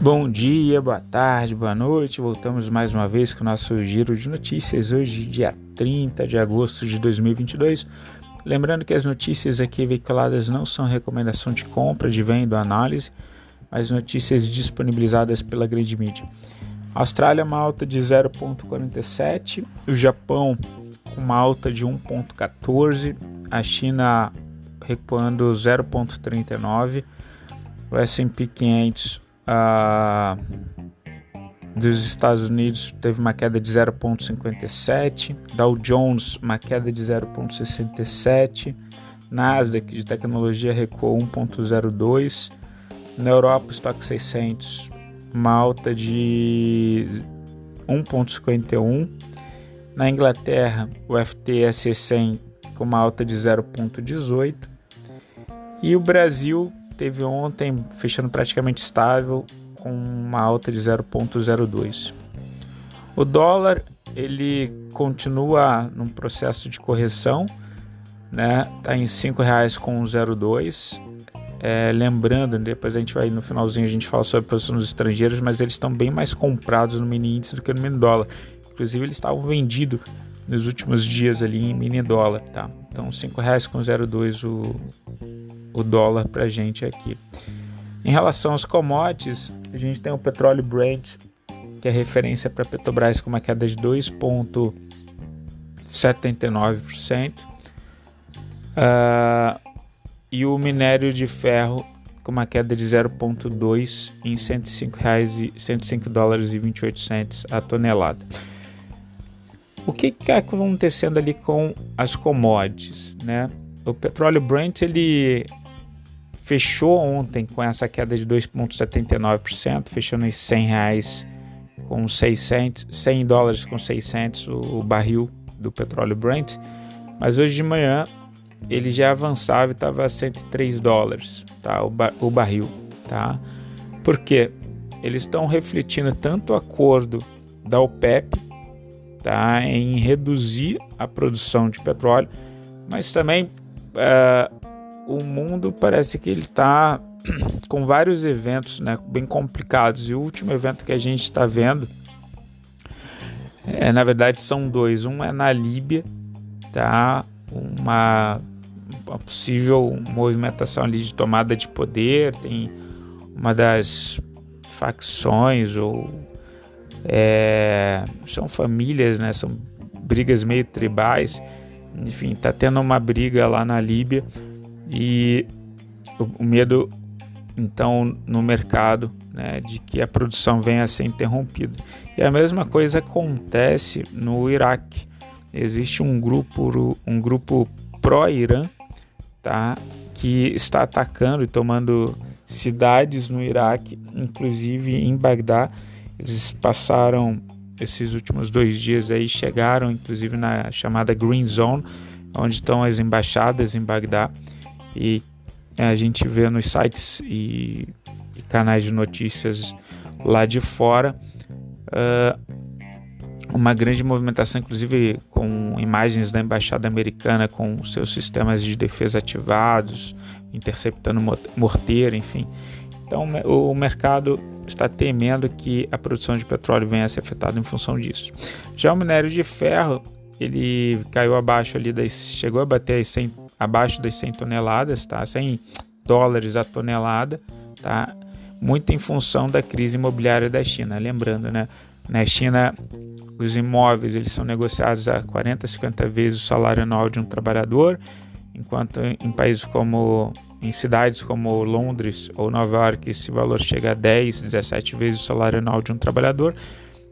Bom dia, boa tarde, boa noite. Voltamos mais uma vez com o nosso giro de notícias. Hoje, dia 30 de agosto de 2022. Lembrando que as notícias aqui veiculadas não são recomendação de compra, de venda análise, mas notícias disponibilizadas pela grande mídia. Austrália, uma alta de 0,47. O Japão, com uma alta de 1,14. A China, recuando 0,39. O S&P 500 uh, dos Estados Unidos teve uma queda de 0,57, Dow Jones uma queda de 0,67, Nasdaq de tecnologia recuou 1,02, na Europa Stock 600 uma alta de 1,51, na Inglaterra o FTSE 100 com uma alta de 0,18 e o Brasil teve ontem fechando praticamente estável com uma alta de 0.02. O dólar ele continua num processo de correção, né? Tá em R$ 5,02. É, lembrando, depois a gente vai no finalzinho a gente fala sobre a posição dos estrangeiros, mas eles estão bem mais comprados no mini índice do que no mini dólar. Inclusive eles estavam vendidos nos últimos dias ali em mini dólar, tá? Então R$ 5,02 o, o dólar para a gente aqui. Em relação aos commodities, a gente tem o petróleo Brent, que é referência para Petrobras com uma queda de 2,79%, uh, ah, e o minério de ferro com uma queda de 0,2 em 105, reais e, 105 dólares e 28 centes a tonelada. O que está acontecendo ali com as commodities, né? O petróleo Brent ele fechou ontem com essa queda de 2,79%, fechando em 100 reais com 600, 100 dólares com 600 o, o barril do petróleo Brent, mas hoje de manhã ele já avançava e estava a 103 dólares, tá? O, bar, o barril, tá? Porque eles estão refletindo tanto o acordo da OPEP, tá? Em reduzir a produção de petróleo, mas também uh, o mundo parece que ele está com vários eventos né, bem complicados. E o último evento que a gente está vendo, é, na verdade, são dois. Um é na Líbia, tá? Uma, uma possível movimentação ali de tomada de poder. Tem uma das facções ou é, são famílias, né? São brigas meio tribais. Enfim, tá tendo uma briga lá na Líbia e o, medo então no mercado né, de que a produção venha a ser interrompida. E a mesma coisa acontece no Iraque. Existe um grupo, um grupo pró-Irã tá, que está atacando e tomando cidades no Iraque, inclusive em Bagdá. Eles passaram esses últimos dois dias aí, chegaram inclusive na chamada Green Zone, onde estão as embaixadas em Bagdá e é, a gente vê nos sites e, e canais de notícias lá de fora uh, uma grande movimentação, inclusive com imagens da embaixada americana com seus sistemas de defesa ativados, interceptando morteiro, enfim. Então o mercado está temendo que a produção de petróleo venha a ser afetada em função disso. Já o minério de ferro, ele caiu abaixo ali das, chegou a bater as 100 abaixo das 100 toneladas, tá? 100 dólares a tonelada, tá? Muito em função da crise imobiliária da China. Lembrando, né? Na China, os imóveis eles são negociados a 40, 50 vezes o salário anual de um trabalhador, enquanto em países como em cidades como Londres ou Nova York esse valor chega a 10, 17 vezes o salário anual de um trabalhador.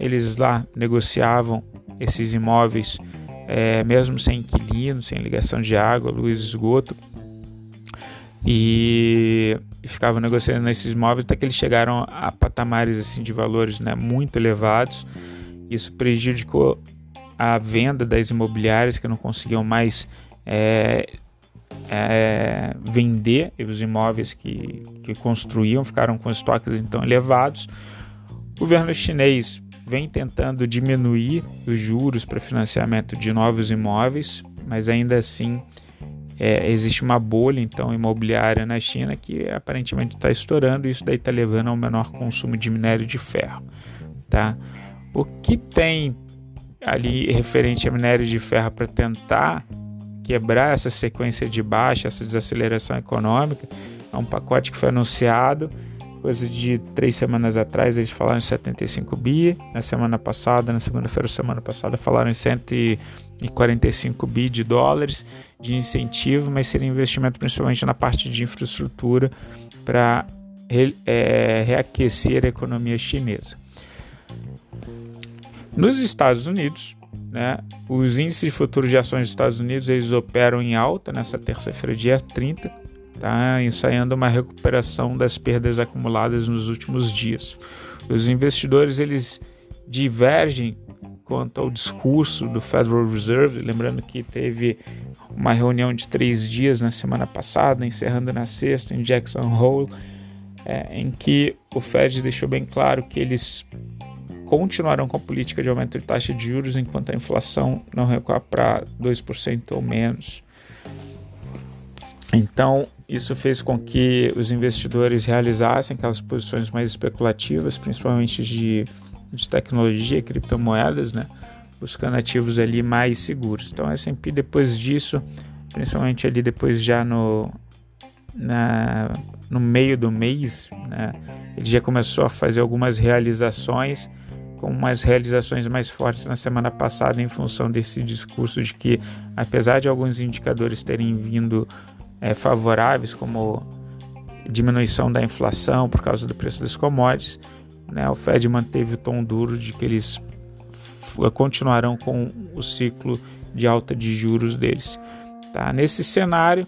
Eles lá negociavam esses imóveis é, mesmo sem inquilino, sem ligação de água, luz, esgoto. E, ficavam negociando esses imóveis até que eles chegaram a patamares assim de valores né, muito elevados. Isso prejudicou a venda das imobiliárias que não conseguiam mais é, é, vender os imóveis que, que construíam, ficaram com estoques então elevados. O governo chinês vem tentando diminuir os juros para financiamento de novos imóveis, mas ainda assim é, existe uma bolha então imobiliária na China que aparentemente está estourando e isso daí está levando ao menor consumo de minério de ferro, tá? O que tem ali referente a minério de ferro para tentar quebrar essa sequência de baixa, essa desaceleração econômica, é um pacote que foi anunciado coisa de três semanas atrás eles falaram em 75 bi, na semana passada, na segunda-feira semana passada falaram em 145 bi de dólares de incentivo, mas seria investimento principalmente na parte de infraestrutura para é, reaquecer a economia chinesa. Nos Estados Unidos, né, os índices de futuro de ações dos Estados Unidos eles operam em alta nessa terça-feira, dia 30, tá ensaiando uma recuperação das perdas acumuladas nos últimos dias. Os investidores eles divergem quanto ao discurso do Federal Reserve, lembrando que teve uma reunião de três dias na semana passada, encerrando na sexta em Jackson Hole, é, em que o Fed deixou bem claro que eles continuarão com a política de aumento de taxa de juros enquanto a inflação não recuar para 2% ou menos. Então, isso fez com que os investidores realizassem aquelas posições mais especulativas, principalmente de, de tecnologia, criptomoedas, né? buscando ativos ali mais seguros. Então, a S&P depois disso, principalmente ali depois já no, na, no meio do mês, né? ele já começou a fazer algumas realizações, com umas realizações mais fortes na semana passada em função desse discurso de que, apesar de alguns indicadores terem vindo é, favoráveis, como diminuição da inflação por causa do preço das commodities, né, o Fed manteve o tom duro de que eles continuarão com o ciclo de alta de juros deles. Tá? Nesse cenário,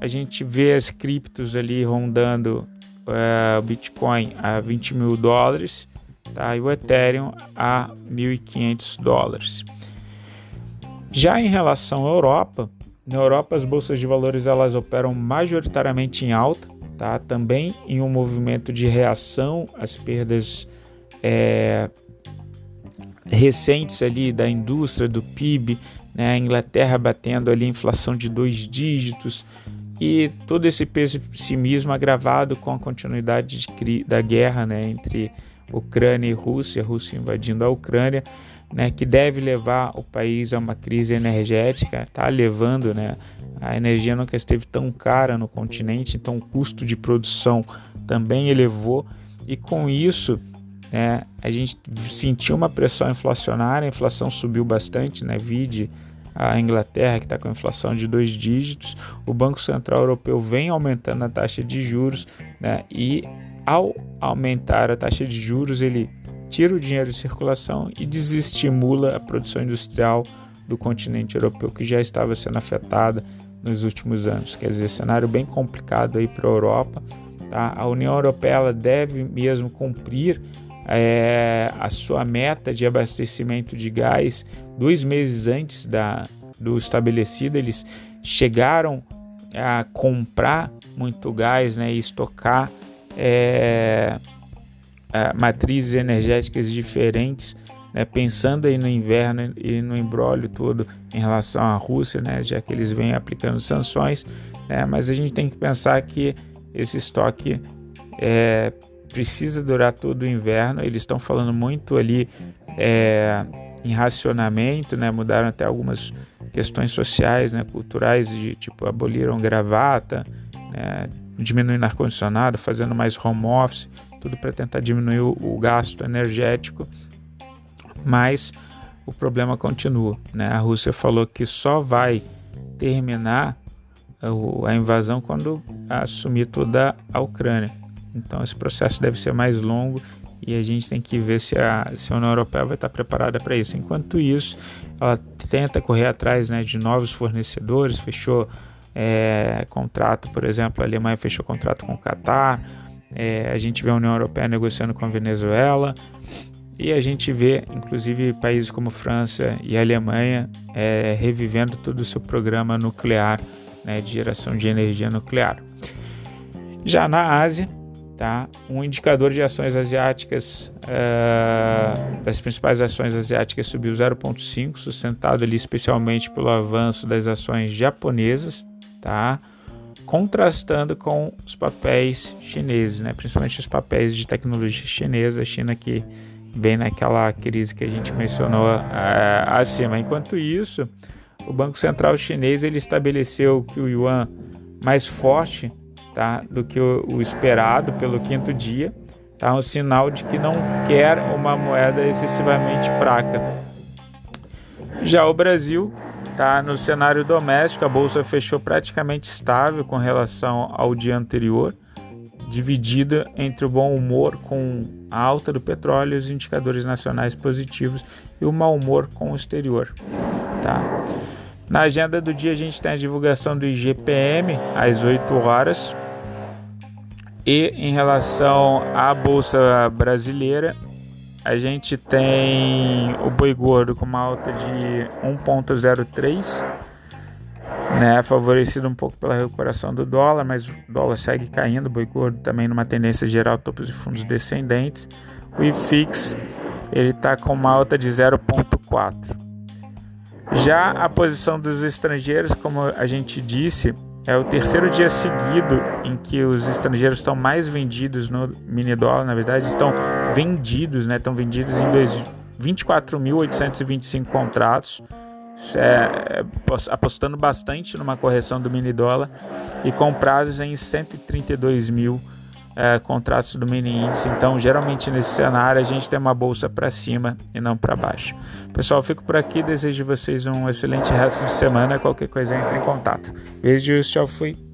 a gente vê as criptos ali rondando uh, o Bitcoin a 20 mil dólares tá? e o Ethereum a 1.500 dólares. Já em relação à Europa, na Europa, as bolsas de valores elas operam majoritariamente em alta, tá? também em um movimento de reação às perdas é, recentes ali da indústria, do PIB, né? a Inglaterra batendo ali inflação de dois dígitos e todo esse pessimismo agravado com a continuidade de, da guerra né? entre Ucrânia e Rússia, Rússia invadindo a Ucrânia, né, que deve levar o país a uma crise energética, está levando, né, a energia nunca esteve tão cara no continente, então o custo de produção também elevou. E com isso né, a gente sentiu uma pressão inflacionária, a inflação subiu bastante, né, vide a Inglaterra que está com inflação de dois dígitos, o Banco Central Europeu vem aumentando a taxa de juros né, e ao aumentar a taxa de juros ele tira o dinheiro de circulação e desestimula a produção industrial do continente europeu que já estava sendo afetada nos últimos anos. Quer dizer, cenário bem complicado aí para a Europa. Tá? A União Europeia deve mesmo cumprir é, a sua meta de abastecimento de gás dois meses antes da, do estabelecido. Eles chegaram a comprar muito gás né, e estocar é, uh, matrizes energéticas diferentes, né, pensando aí no inverno e no embrólio todo em relação à Rússia, né, já que eles vêm aplicando sanções, né, mas a gente tem que pensar que esse estoque é, precisa durar todo o inverno. Eles estão falando muito ali é, em racionamento, né, mudaram até algumas questões sociais, né, culturais, de tipo aboliram gravata, né, diminuindo ar-condicionado, fazendo mais home office, tudo para tentar diminuir o, o, gasto energético, mas o problema continua. Né? A Rússia falou que só vai terminar a invasão quando assumir toda a Ucrânia. Então esse processo deve ser mais longo e a gente tem que ver se a, se a União Europeia vai estar preparada para isso. Enquanto isso, ela tenta correr atrás né, de novos fornecedores, fechou é, contrato, por exemplo, a Alemanha fechou contrato com o Catar, é, a gente vê a União Europeia negociando com a Venezuela e a gente vê, inclusive, países como França e Alemanha é, revivendo todo o seu programa nuclear né, de geração de energia nuclear. Já na Ásia, tá, um indicador de ações asiáticas, uh, das principais ações asiáticas, subiu 0,5, sustentado ali especialmente pelo avanço das ações japonesas. tá? Contrastando com os papéis chineses, né? Principalmente os papéis de tecnologia chinesa, a China que vem naquela crise que a gente mencionou é, acima. Enquanto isso, o Banco Central chinês ele estabeleceu que o yuan mais forte tá, do que o, o esperado pelo quinto dia, tá, um sinal de que não quer uma moeda excessivamente fraca. Já o Brasil tá no cenário doméstico, a bolsa fechou praticamente estável com relação ao dia anterior dividida entre o bom humor com a alta do petróleo, os indicadores nacionais positivos e o mau humor com o exterior. Tá? Na agenda do dia a gente tem a divulgação do IGPM às 8 horas. E em relação à bolsa brasileira, a gente tem o boi gordo com uma alta de 1.03 né, favorecido um pouco pela recuperação do dólar, mas o dólar segue caindo, o boi gordo também numa tendência geral, topos de fundos descendentes. O IFIX ele está com uma alta de 0,4. Já a posição dos estrangeiros, como a gente disse, é o terceiro dia seguido em que os estrangeiros estão mais vendidos no mini dólar, na verdade, estão vendidos, né? Estão vendidos em 24.825 contratos é, apostando bastante numa correção do mini dólar e com prazos em 132 mil é, contratos do mini índice. Então, geralmente nesse cenário a gente tem uma bolsa para cima e não para baixo. Pessoal, fico por aqui. Desejo vocês um excelente resto de semana. Qualquer coisa entre em contato. Beijos, tchau, fui.